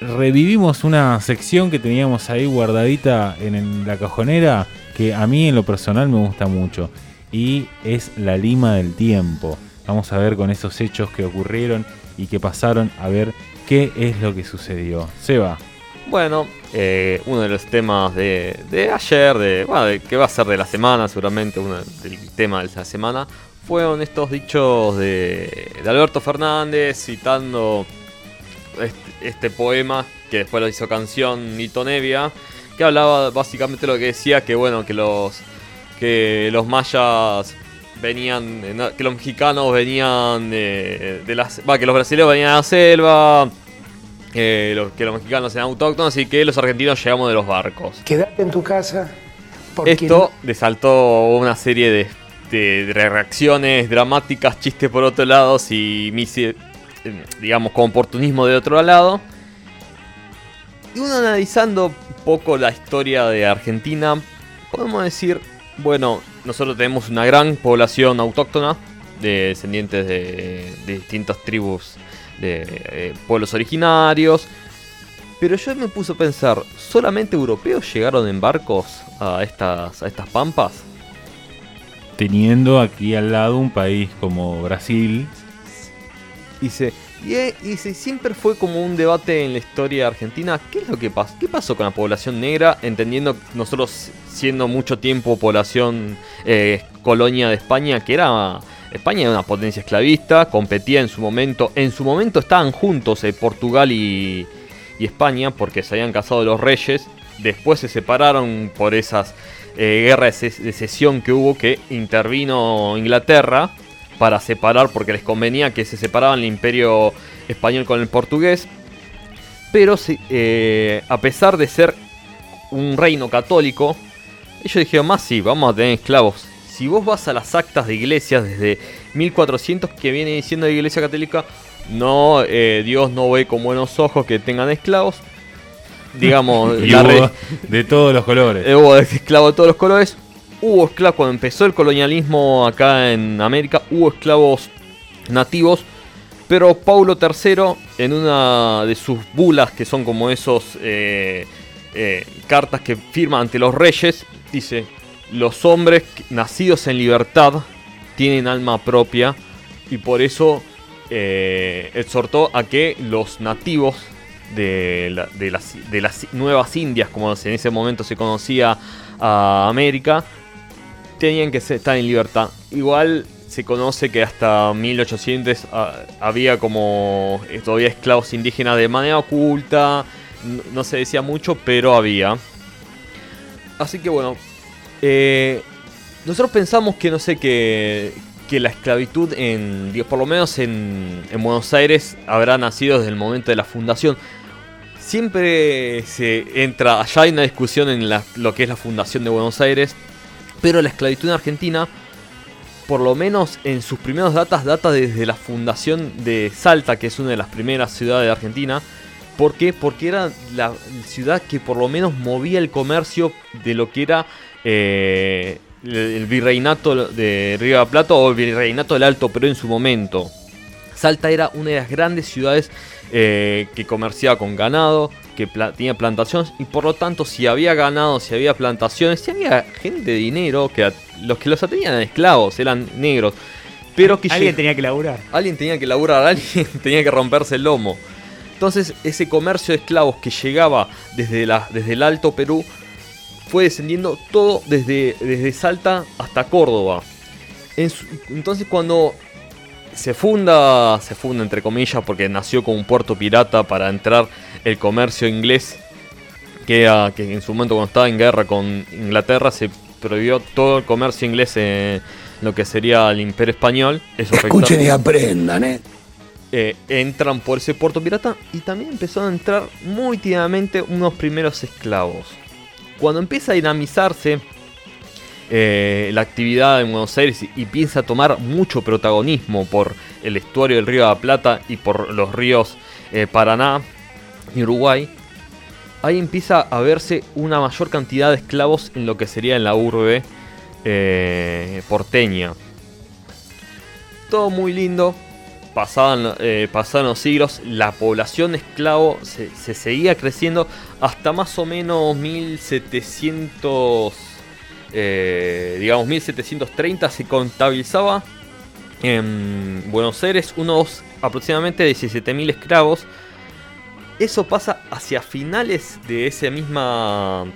revivimos una sección que teníamos ahí guardadita en, la cajonera que a mí en lo personal me gusta mucho y es la lima del tiempo. Vamos a ver con esos hechos que ocurrieron y que pasaron a ver qué es lo que sucedió. Seba. Bueno, eh, uno de los temas de, ayer, de, bueno, que va a ser de la semana seguramente, uno del tema de la semana, fueron estos dichos de, Alberto Fernández citando este, este, poema que después lo hizo canción Nito Nevia, que hablaba básicamente lo que decía que bueno, que los que los mayas venían, que los mexicanos venían de, las, va, que los brasileños venían a la selva, que los, que los mexicanos eran autóctonos y que los argentinos llegamos de los barcos. Quédate en tu casa. Esto desaltó una serie de de reacciones dramáticas, chistes por otro lado y eh, digamos, con oportunismo de otro lado. Y uno analizando un poco la historia de Argentina, podemos decir, bueno, nosotros tenemos una gran población autóctona, de descendientes de, distintas tribus de eh, pueblos originarios. Pero yo me puse a pensar, ¿solamente europeos llegaron en barcos a estas, a estas pampas? teniendo aquí al lado un país como Brasil. Y se, y, siempre fue como un debate en la historia argentina. ¿Qué es lo que pasó? ¿Qué pasó con la población negra? Entendiendo nosotros siendo mucho tiempo población eh, colonia de España, que era España era una potencia esclavista, competía en su momento. En su momento estaban juntos eh, Portugal y, y España porque se habían casado los reyes. Después se separaron por esas eh, guerra de, secesión que hubo que intervino Inglaterra para separar, porque les convenía que se separaban el imperio español con el portugués. Pero eh, a pesar de ser un reino católico, ellos dijeron más, sí, vamos a tener esclavos. Si vos vas a las actas de iglesias desde 1400 que viene diciendo la iglesia católica, no, eh, Dios no ve con buenos ojos que tengan esclavos, digamos, de todos los colores. Eh, hubo esclavos de todos los colores. Hubo esclavos, cuando empezó el colonialismo acá en América, hubo esclavos nativos. Pero Paulo III, en una de sus bulas, que son como esos eh, eh, cartas que firma ante los reyes, dice, los hombres nacidos en libertad tienen alma propia y por eso exhortó a que los nativos de las nuevas Indias, como en ese momento se conocía a América, tenían que estar en libertad. Igual se conoce que hasta 1800 ah, había como eh, todavía esclavos indígenas de manera oculta, no, se decía mucho, pero había. Así que bueno, eh, nosotros pensamos que no sé, que, que la esclavitud en, por lo menos en, en Buenos Aires, habrá nacido desde el momento de la fundación siempre se entra, allá hay una discusión en lo que es la fundación de Buenos Aires, pero la esclavitud en Argentina, por lo menos en sus primeros datas, data desde la fundación de Salta, que es una de las primeras ciudades de Argentina. ¿Por qué? Porque era la ciudad que por lo menos movía el comercio de lo que era eh, el virreinato de Río de la Plata o el virreinato del Alto Perú en su momento. Salta era una de las grandes ciudades eh, que comerciaba con ganado, que tenía plantaciones y por lo tanto si había ganado, si había plantaciones, si había gente de dinero, que los que los tenían eran esclavos, eran negros. Pero que alguien tenía que laburar. Alguien tenía que laburar, alguien tenía que romperse el lomo. Entonces ese comercio de esclavos que llegaba desde, la, desde el Alto Perú fue descendiendo todo desde, desde Salta hasta Córdoba. entonces cuando se funda, se funda entre comillas, porque nació como un puerto pirata para entrar el comercio inglés, que, que en su momento cuando estaba en guerra con Inglaterra se prohibió todo el comercio inglés en lo que sería el imperio español. Escuchen y aprendan, ¿eh? ¿eh? Entran por ese puerto pirata y también empezó a entrar muy tímidamente unos primeros esclavos. Cuando empieza a dinamizarse eh, la actividad en Buenos Aires y, piensa tomar mucho protagonismo por el estuario del río de la Plata y por los ríos eh, Paraná y Uruguay, ahí empieza a verse una mayor cantidad de esclavos en lo que sería en la urbe eh, porteña. Todo muy lindo, pasaban, pasaban los siglos, la población de esclavo se, se seguía creciendo hasta más o menos 1700, eh, digamos 1730 se contabilizaba en Buenos Aires unos aproximadamente 17.000 esclavos. Eso pasa hacia finales de ese misma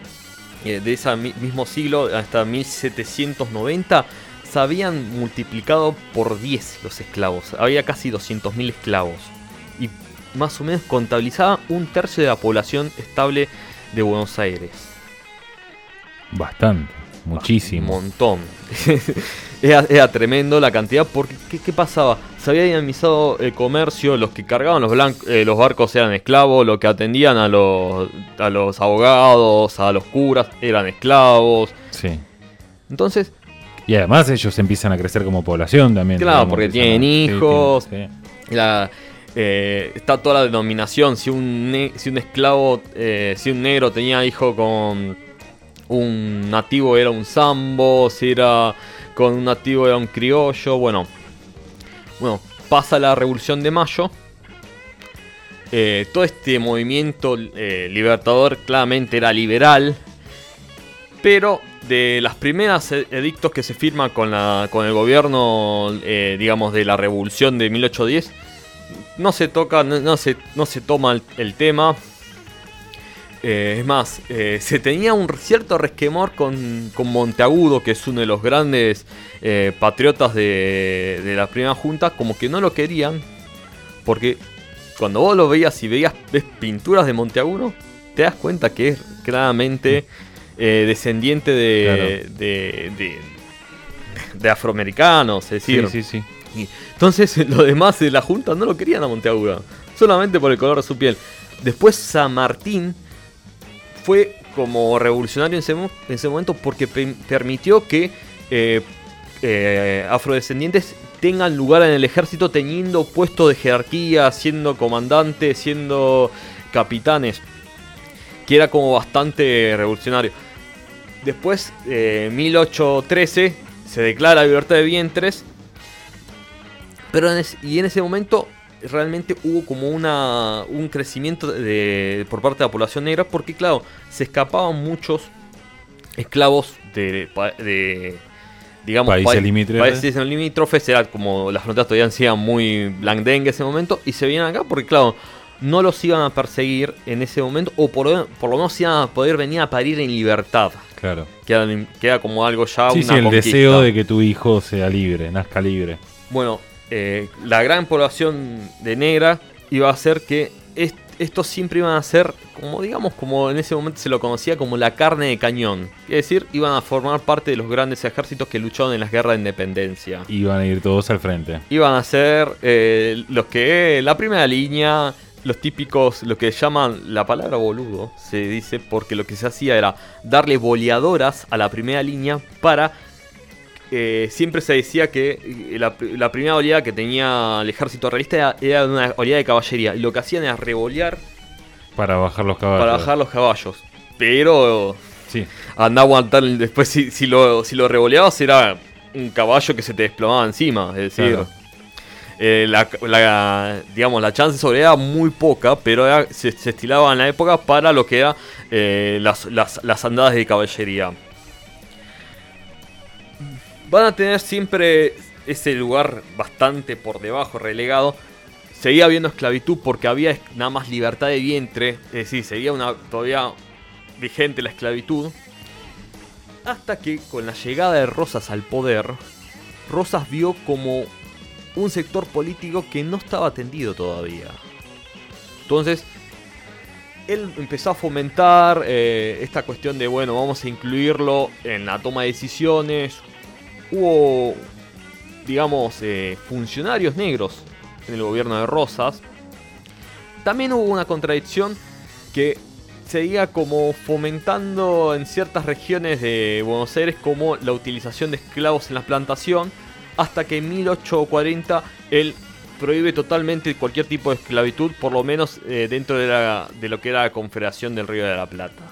eh, de ese mi- mismo siglo hasta 1790 se habían multiplicado por 10 los esclavos. Había casi 200.000 esclavos. Y más o menos contabilizaba un tercio de la población estable de Buenos Aires. Bastante, Un muchísimo. montón. era, era tremendo la cantidad. Porque, ¿qué, qué pasaba? Se había dinamizado el comercio. Los que cargaban los, blan- eh, los barcos eran esclavos. Los que atendían a los, a los abogados, a los curas, eran esclavos. Sí. Entonces, Y además ellos empiezan a crecer como población también. Claro, porque tienen sí, hijos. tienen- sí. la, eh, está toda la denominación. Si un, ne- si un esclavo, eh, si un negro tenía hijo con un nativo era un sambo, si era con un nativo era un criollo. Bueno, bueno pasa la Revolución de Mayo. Eh, todo este movimiento eh, libertador claramente era liberal. Pero de las primeras e- edictos que se firman con, la, con el gobierno, eh, digamos, de la revolución de 1810, no se toca, no, se, no se toma el tema. Eh, es más, eh, se tenía un cierto resquemor con, con Monteagudo, que es uno de los grandes eh, patriotas de, de la primera junta, como que no lo querían, porque cuando vos lo veías y veías ves pinturas de Monteagudo, te das cuenta que es claramente eh, descendiente de, de, de- de afroamericanos, es decir, Sí, sí, sí. y entonces los demás de la Junta no lo querían a Monteaguda, solamente por el color de su piel. Después San Martín fue como revolucionario en ese, mo- en ese momento porque pe- permitió que eh, eh, afrodescendientes tengan lugar en el ejército teniendo puesto de jerarquía, siendo comandantes, siendo capitanes, que era como bastante revolucionario. Después, eh, 1813, se declara libertad de vientres pero en y en ese momento realmente hubo como una, un crecimiento de, por parte de la población negra porque claro, se escapaban muchos esclavos de, de, digamos Países pa- limítrofes. países limítrofes, era como las fronteras todavía sigan muy blandengue en ese momento y se vienen acá porque claro, no los iban a perseguir en ese momento o por, por lo menos iban a poder venir a parir en libertad. Claro. Que era, que era como algo ya Sí, una sí, el conquista. deseo de que tu hijo sea libre, nazca libre. Bueno, eh, la gran población de negra iba a hacer que est- estos siempre iban a ser, como digamos, como en ese momento se lo conocía como la carne de cañón. Es decir, iban a formar parte de los grandes ejércitos que lucharon en las guerras de independencia. Iban a ir todos al frente. Iban a ser eh, los que, la primera línea, los típicos, lo que llaman la palabra boludo, se dice, porque lo que se hacía era darle boleadoras a la primera línea para eh, siempre se decía que eh, la, la primera oleada que tenía el ejército realista era, era una oleada de caballería. Y lo que hacían era revolear Para bajar los caballos. para bajar los caballos. Pero Sí. anda a aguantar después si, si lo, si lo revoleabas era un caballo que se te desplomaba encima. Es decir, Claro. eh, la, la- digamos, la chance de sobrevivir era muy poca, pero era- se, se estilaba en la época para lo que era eh, las, las- las andadas de caballería. Van a tener siempre ese lugar bastante por debajo, relegado. Seguía habiendo esclavitud porque había nada más libertad de vientre, es decir, seguía una, todavía vigente la esclavitud. Hasta que con la llegada de Rosas al poder, Rosas vio como un sector político que no estaba atendido todavía. Entonces, él empezó a fomentar eh, esta cuestión de, bueno, vamos a incluirlo en la toma de decisiones. Hubo, digamos, eh, funcionarios negros en el gobierno de Rosas. También hubo una contradicción que seguía como fomentando en ciertas regiones de Buenos Aires como la utilización de esclavos en la plantación, hasta que en 1840 él prohíbe totalmente cualquier tipo de esclavitud, por lo menos eh, dentro de, lo que era la Confederación del Río de la Plata.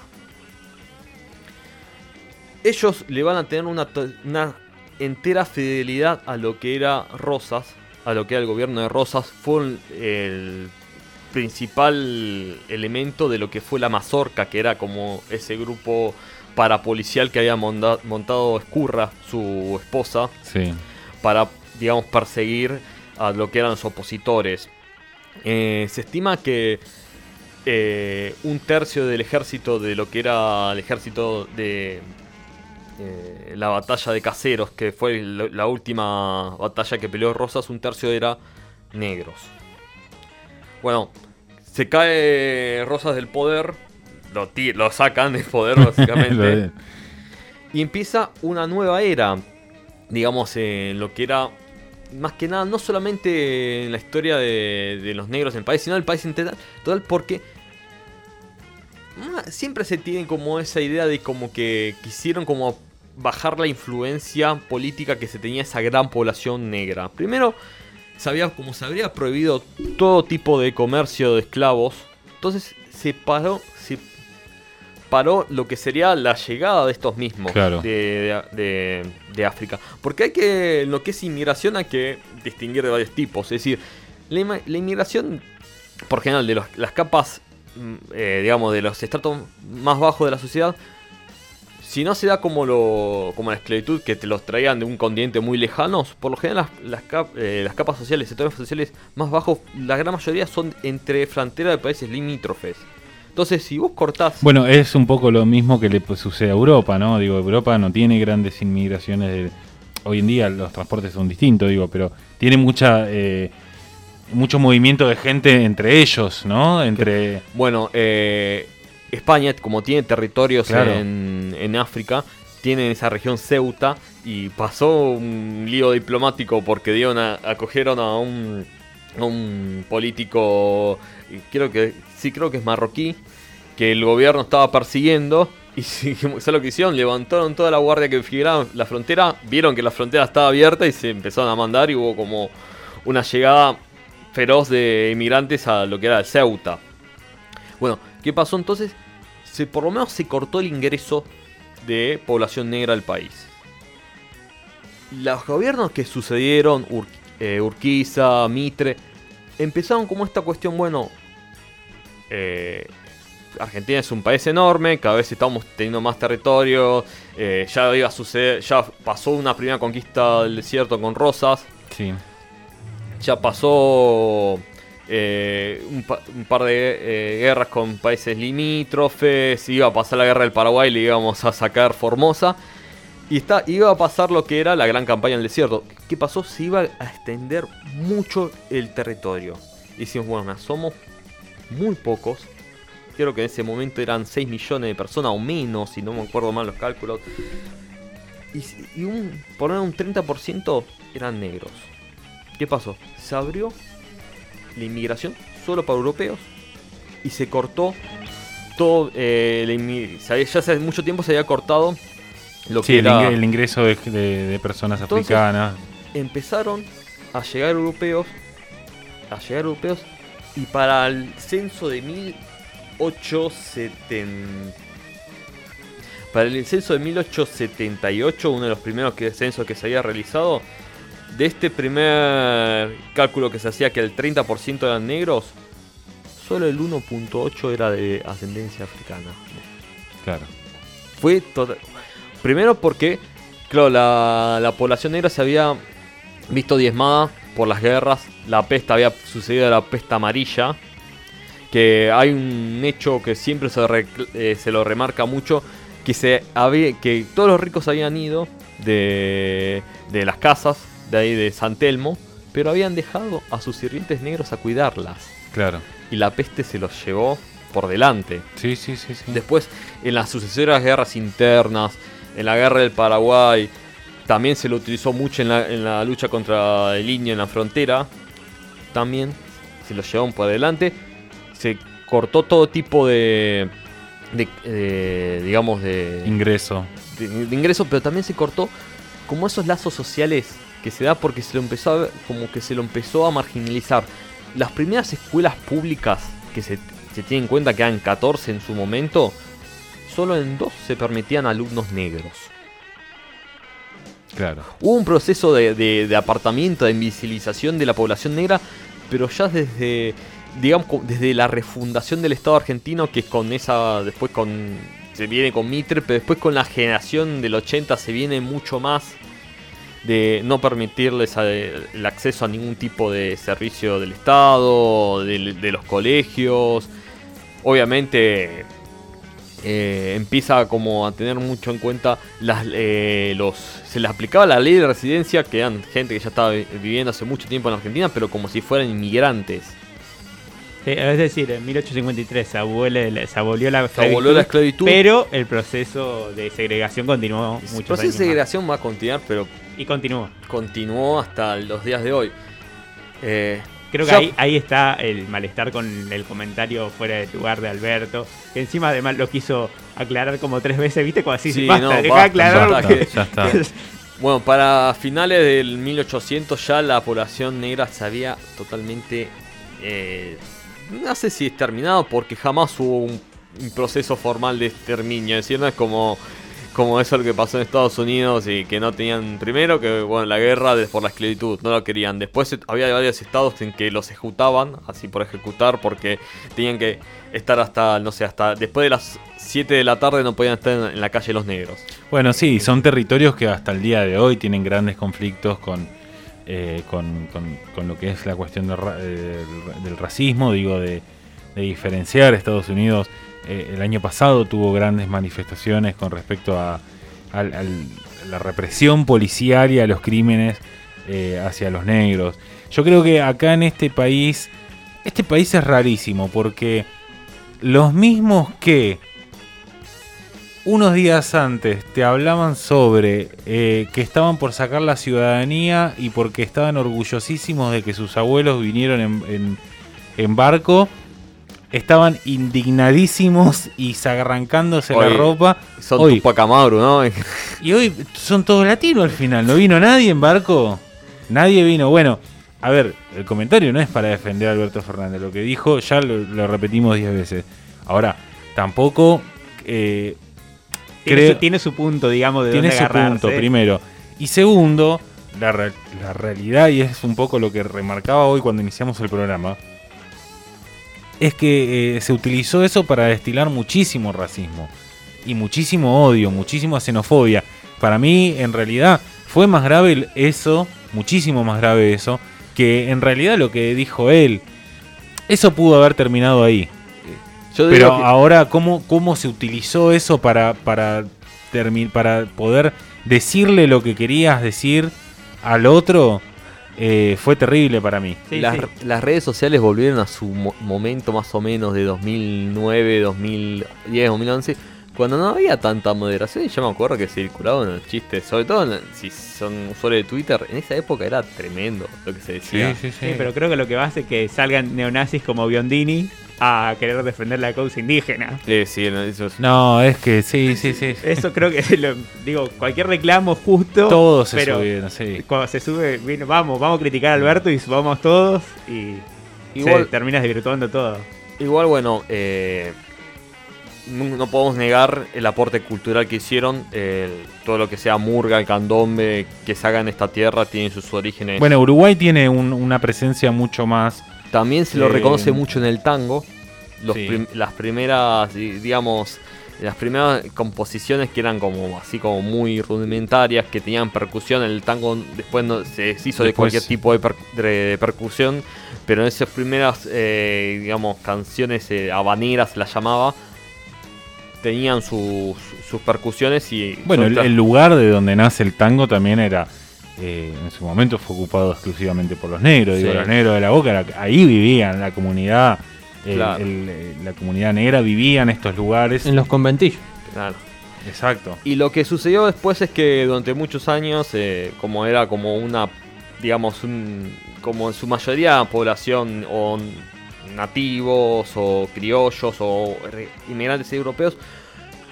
Ellos le van a tener una entera fidelidad a lo que era Rosas, a lo que era el gobierno de Rosas fue el principal elemento de lo que fue la Mazorca, que era como ese grupo parapolicial que había montado Escurra, su esposa, para, digamos, perseguir a lo que eran los opositores. Eh, se estima que eh, un tercio del ejército de lo que era el ejército de eh, la batalla de Caseros, que fue la última batalla que peleó Rosas, un tercio era negros. Bueno, se cae Rosas del poder, lo, lo sacan del poder básicamente. y empieza una nueva era, digamos, en lo que era más que nada, no solamente en la historia de, los negros en el país, sino el país entero, total, porque siempre se tiene como esa idea de como que quisieron como bajar la influencia política que se tenía esa gran población negra. Primero, sabía, como se habría prohibido todo tipo de comercio de esclavos, entonces se paró, se paró lo que sería la llegada de estos mismos de, África. Porque hay que, lo que es inmigración hay que distinguir de varios tipos. Es decir, la, inmigración, por general, de las capas, eh, digamos, de los estratos más bajos de la sociedad, si no se da como lo como la esclavitud que te los traían de un continente muy lejano, por lo general las, eh, las, capas sociales, sectores sociales más bajos, la gran mayoría son entre fronteras de países limítrofes. Entonces, si vos cortás... Bueno, es un poco lo mismo que le sucede a Europa, ¿no? Digo, Europa no tiene grandes inmigraciones. Hoy en día los transportes son distintos, digo, pero tiene mucha... Eh, mucho movimiento de gente entre ellos, ¿no? Entre... Bueno, eh, España, como tiene territorios en, en África, tiene esa región Ceuta y pasó un lío diplomático porque dieron acogieron a un, a un político, creo que sí creo que es marroquí, que el gobierno estaba persiguiendo. Y ¿sabes lo que hicieron? Levantaron toda la guardia que vigilaba la frontera, vieron que la frontera estaba abierta y se empezaron a mandar y hubo como una llegada feroz de inmigrantes a lo que era Ceuta. Bueno, ¿qué pasó entonces? Se, por lo menos se cortó el ingreso de población negra al país. Los gobiernos que sucedieron, eh, Urquiza, Mitre, empezaron como esta cuestión, bueno, eh, Argentina es un país enorme, cada vez estamos teniendo más territorio, eh, ya iba a suceder, ya pasó una primera conquista del desierto con Rosas. Sí. Ya pasó eh, un, par de guerras con países limítrofes, iba a pasar la guerra del Paraguay, le íbamos a sacar Formosa. Y está, iba a pasar lo que era la gran campaña en el desierto. ¿Qué pasó? Se iba a extender mucho el territorio. Y bueno, somos muy pocos. Creo que en ese momento eran 6 millones de personas o menos, si no me acuerdo mal los cálculos. Y, un, por un 30% eran negros. ¿Qué pasó? Se abrió la inmigración solo para europeos y se cortó todo. Eh, ya hace mucho tiempo se había cortado lo que era. El, ingreso de, personas africanas. Empezaron a llegar europeos. A llegar europeos y para el censo de 1870. Para el censo de 1878, uno de los primeros censos que se había realizado, de este primer cálculo que se hacía que el 30% eran negros, solo el 1.8 era de ascendencia africana. Claro. Fue todo. Primero porque, claro, la, la población negra se había visto diezmada por las guerras, la peste había sucedido la peste amarilla, que hay un hecho que siempre se, eh, se lo remarca mucho, que, se había, que todos los ricos habían ido de, de las casas de ahí de San Telmo, pero habían dejado a sus sirvientes negros a cuidarlas. Claro. Y la peste se los llevó por delante. Sí, sí, sí. sí. Después, en las sucesoras guerras internas, en la guerra del Paraguay, también se lo utilizó mucho en la, lucha contra el indio en la frontera. También se lo llevaron por adelante. Se cortó todo tipo de, de, digamos, de ingreso. De, ingreso, pero también se cortó como esos lazos sociales que se da porque se lo empezó a, como que se lo empezó a marginalizar. Las primeras escuelas públicas que se, se tienen en cuenta que eran 14 en su momento, solo en dos se permitían alumnos negros. Claro. Hubo un proceso de, de, de apartamiento, de invisibilización de la población negra, pero ya desde, digamos, desde la refundación del Estado argentino, que es con esa, después con, se viene con Mitre, pero después con la generación del 80 se viene mucho más de no permitirles el acceso a ningún tipo de servicio del Estado, de, los colegios. Obviamente eh, empieza como a tener mucho en cuenta las, eh, los se les aplicaba la ley de residencia que eran gente que ya estaba vi- viviendo hace mucho tiempo en Argentina pero como si fueran inmigrantes Sí, es decir, en 1853 se, abole- se abolió la se abolió la esclavitud pero el proceso de segregación continuó el muchos proceso de más. segregación va a continuar pero Y continuó. continuó hasta los días de hoy Eh, Creo que ahí, ahí está el malestar con el comentario fuera de lugar de Alberto, que encima además lo quiso aclarar como tres veces, ¿viste? Como así, Sí, basta, no, basta, aclarar basta, porque- ya está. Bueno, para finales del 1800 ya la población negra se había totalmente, eh, no sé si exterminado, porque jamás hubo un, un proceso formal de exterminio. Es decir, no es como, como eso lo que pasó en Estados Unidos y que no tenían, primero que bueno, la guerra de- por la esclavitud, no lo querían. Después había varios estados en que los ejecutaban, así por ejecutar, porque tenían que estar hasta, no sé, hasta después de las 7 de la tarde no podían estar en, la calle los negros. Bueno, sí, son territorios que hasta el día de hoy tienen grandes conflictos con, eh, con, con- lo que es la cuestión eh, del racismo, digo, de, de diferenciar. Estados Unidos eh, el año pasado tuvo grandes manifestaciones con respecto a, la represión policial y a los crímenes eh, hacia los negros. Yo creo que acá en este país, este país es rarísimo porque los mismos que unos días antes te hablaban sobre eh, que estaban por sacar la ciudadanía y porque estaban orgullosísimos de que sus abuelos vinieron en barco, estaban indignadísimos y arrancándose la ropa. Son Hoy, Tupac Amaru, ¿no? y hoy son todos latinos al final. ¿No vino nadie en barco? Nadie vino. Bueno, a ver, el comentario no es para defender a Alberto Fernández. Lo que dijo ya lo, lo repetimos 10 veces. Ahora, tampoco eh, tiene, creo- su, tiene su punto, digamos, de tiene dónde su agarrarse. punto, primero. Y segundo, la, re- la realidad, y es un poco lo que remarcaba hoy cuando iniciamos el programa, es que eh, se utilizó eso para destilar muchísimo racismo y muchísimo odio, muchísima xenofobia. Para mí, en realidad, fue más grave eso, muchísimo más grave eso, que en realidad lo que dijo él. Eso pudo haber terminado ahí. Yo Pero que- ahora, ¿cómo, ¿cómo se utilizó eso para, para, para poder decirle lo que querías decir al otro? Eh, fue terrible para mí. Sí, las, sí. las redes sociales volvieron a su mo- momento más o menos de 2009, 2010, 2011, cuando no había tanta moderación. Y yo me acuerdo que circulaban los chistes, sobre todo en- si son usuarios de Twitter, en esa época era tremendo lo que se decía. sí, Sí, pero creo que lo que va a hacer es que salgan neonazis como Biondini a querer defender la causa indígena. Eh, sí, no, eso es- No, es que sí, sí, sí. Eso creo que, lo- digo, cualquier reclamo justo. Todos se pero subieron, sí. Cuando se sube, vino, vamos, vamos a criticar a Alberto y subamos todos y Igual- se terminas desvirtuando todo. Igual, bueno, eh, no, no podemos negar el aporte cultural que hicieron. todo lo que sea murga, el candombe, que se haga en esta tierra, tiene sus orígenes. Bueno, Uruguay tiene un- una presencia mucho más. También se lo Eh, reconoce mucho en el tango. Los sí. prim- las primeras, di- digamos, las primeras composiciones que eran como así como muy rudimentarias, que tenían percusión. El tango después no, se hizo de cualquier tipo de, per- de- de percusión, pero en esas primeras, eh, digamos, canciones eh, habaneras las llamaba, tenían sus, sus percusiones y... Bueno, el, lugar de donde nace el tango también era. eh, en su momento fue ocupado exclusivamente por los negros. Digo, los negros de la boca, era- ahí vivían la comunidad. el- Claro. el- eh, la comunidad negra vivía en estos lugares. En los conventillos. claro. Exacto. Y lo que sucedió después es que durante muchos años, eh, como era como una, digamos, un, como en su mayoría población o nativos o criollos o inmigrantes europeos,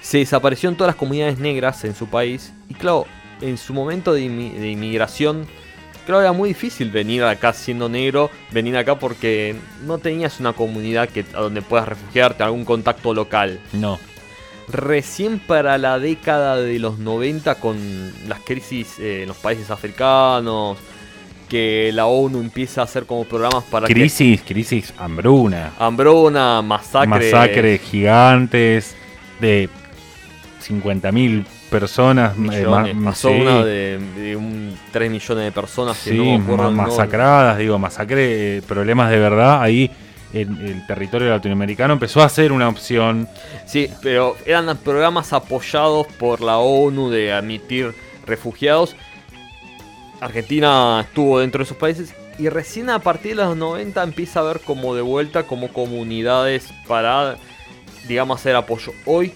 se desaparecieron todas las comunidades negras en su país. Y claro, en su momento de, inmi- de inmigración, claro, era muy difícil venir acá siendo negro, venir acá porque no tenías una comunidad que, a donde puedas refugiarte, algún contacto local. No. Recién para la década de los 90 con las crisis eh, en los países africanos, que la ONU empieza a hacer como programas para que- Crisis, crisis, hambruna. hambruna, masacre, Masacres gigantes de 50.000 personas. eh, millones. Pasó sí, una de, de un 3 millones de personas que sí, no el nombre. masacradas, digo, masacre, eh, problemas de verdad. Ahí el, el territorio latinoamericano empezó a ser una opción. Sí, pero eran programas apoyados por la ONU de admitir refugiados. Argentina estuvo dentro de esos países y recién a partir de los 90 empieza a ver como de vuelta como comunidades para, digamos, hacer apoyo. Hoy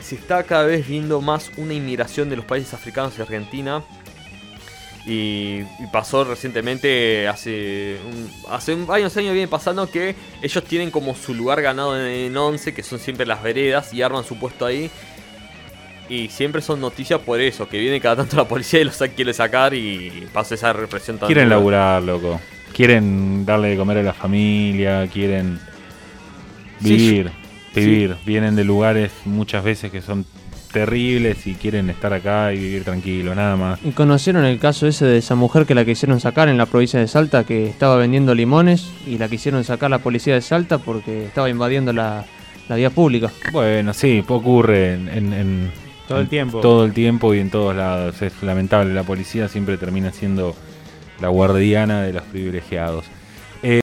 se está cada vez viendo más una inmigración de los países africanos hacia Argentina. Y, y pasó recientemente, hace, un- hace un- varios años viene pasando que ellos tienen como su lugar ganado en, en 11, que son siempre las veredas, y arman su puesto ahí. Y siempre son noticias por eso, que viene cada tanto la policía y los quiere sacar y pasa esa represión tan Quieren dura. laburar, loco. Quieren darle de comer a la familia, quieren Sí, vivir, sí. vivir. Vienen de lugares muchas veces que son terribles y quieren estar acá y vivir tranquilo, nada más. ¿Y conocieron el caso ese de esa mujer que la quisieron sacar en la provincia de Salta que estaba vendiendo limones y la quisieron sacar la policía de Salta porque estaba invadiendo la, la vía pública? Bueno, sí, ocurre en, en- en- Todo el tiempo. Todo el tiempo y en todos lados. Es lamentable, la policía siempre termina siendo la guardiana de los privilegiados.